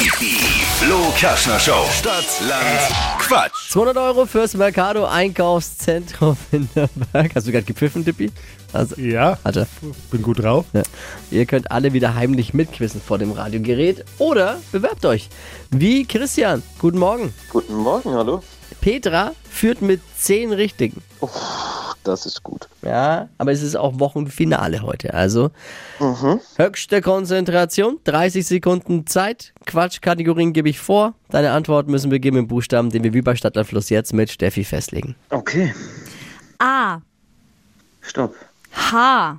Die Flo Kaschner Show. Stadt, Land, Quatsch. 200 Euro fürs Mercado Einkaufszentrum in Nürnberg. Hast du gerade gepfiffen, Dippi? Also, Ja, Alter, bin gut drauf. ja. ihr könnt alle wieder heimlich mitquissen vor dem Radiogerät oder bewerbt euch. Wie Christian. Guten Morgen. Guten Morgen, hallo. Petra führt mit 10 Richtigen. Das ist gut. Ja, aber es ist auch Wochenfinale heute. Also höchste Konzentration, 30 Sekunden Zeit. Quatschkategorien gebe ich vor. Deine Antwort müssen beginnen mit Buchstaben, den wir wie bei Stadtlandfluss jetzt mit Steffi festlegen. Okay, A. stopp. H.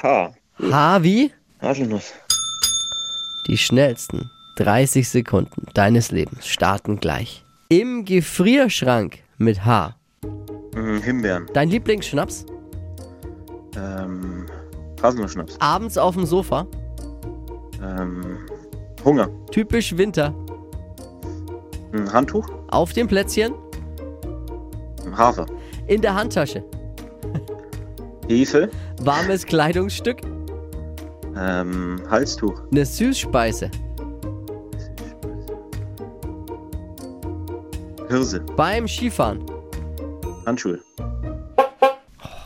H. H wie? Haselnuss. Die schnellsten 30 Sekunden deines Lebens starten gleich. Im Gefrierschrank mit H. Mhm, Himbeeren. Dein Lieblingsschnaps? Ähm, Haselnussschnaps. Abends auf dem Sofa? Ähm, Hunger. Typisch Winter. Ein Handtuch. Auf dem Plätzchen? Hafer. In der Handtasche. Hefe. Warmes Kleidungsstück? Ähm, Halstuch. Eine Süßspeise. Hirse. Beim Skifahren. Handschuhe.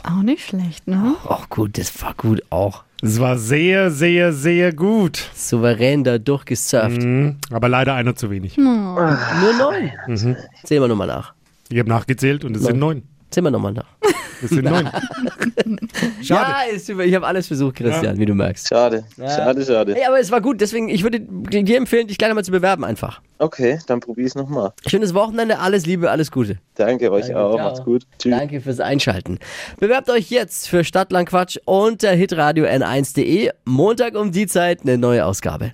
Auch nicht schlecht, ne? Auch gut, das war gut auch. Es war sehr, sehr, sehr gut. Souverän da durchgesurft. Mhm, aber leider einer zu wenig. Nur neun. Zählen wir nochmal nach. Ich habe nachgezählt und es sind neun. Zählen wir nochmal nach. Es sind neun. Schade. Ja, ist ich habe alles versucht, Christian, wie du merkst. Schade. Schade, schade. Hey, aber es war gut, deswegen, ich würde dir empfehlen, dich gleich nochmal zu bewerben einfach. Okay, dann probier's nochmal. Schönes Wochenende, alles Liebe, alles Gute. Danke euch Danke, auch. ciao. Macht's gut. Tschüss. Danke fürs Einschalten. Bewerbt euch jetzt für Stadtlandquatsch unter hitradio n1.de. Montag um die Zeit eine neue Ausgabe.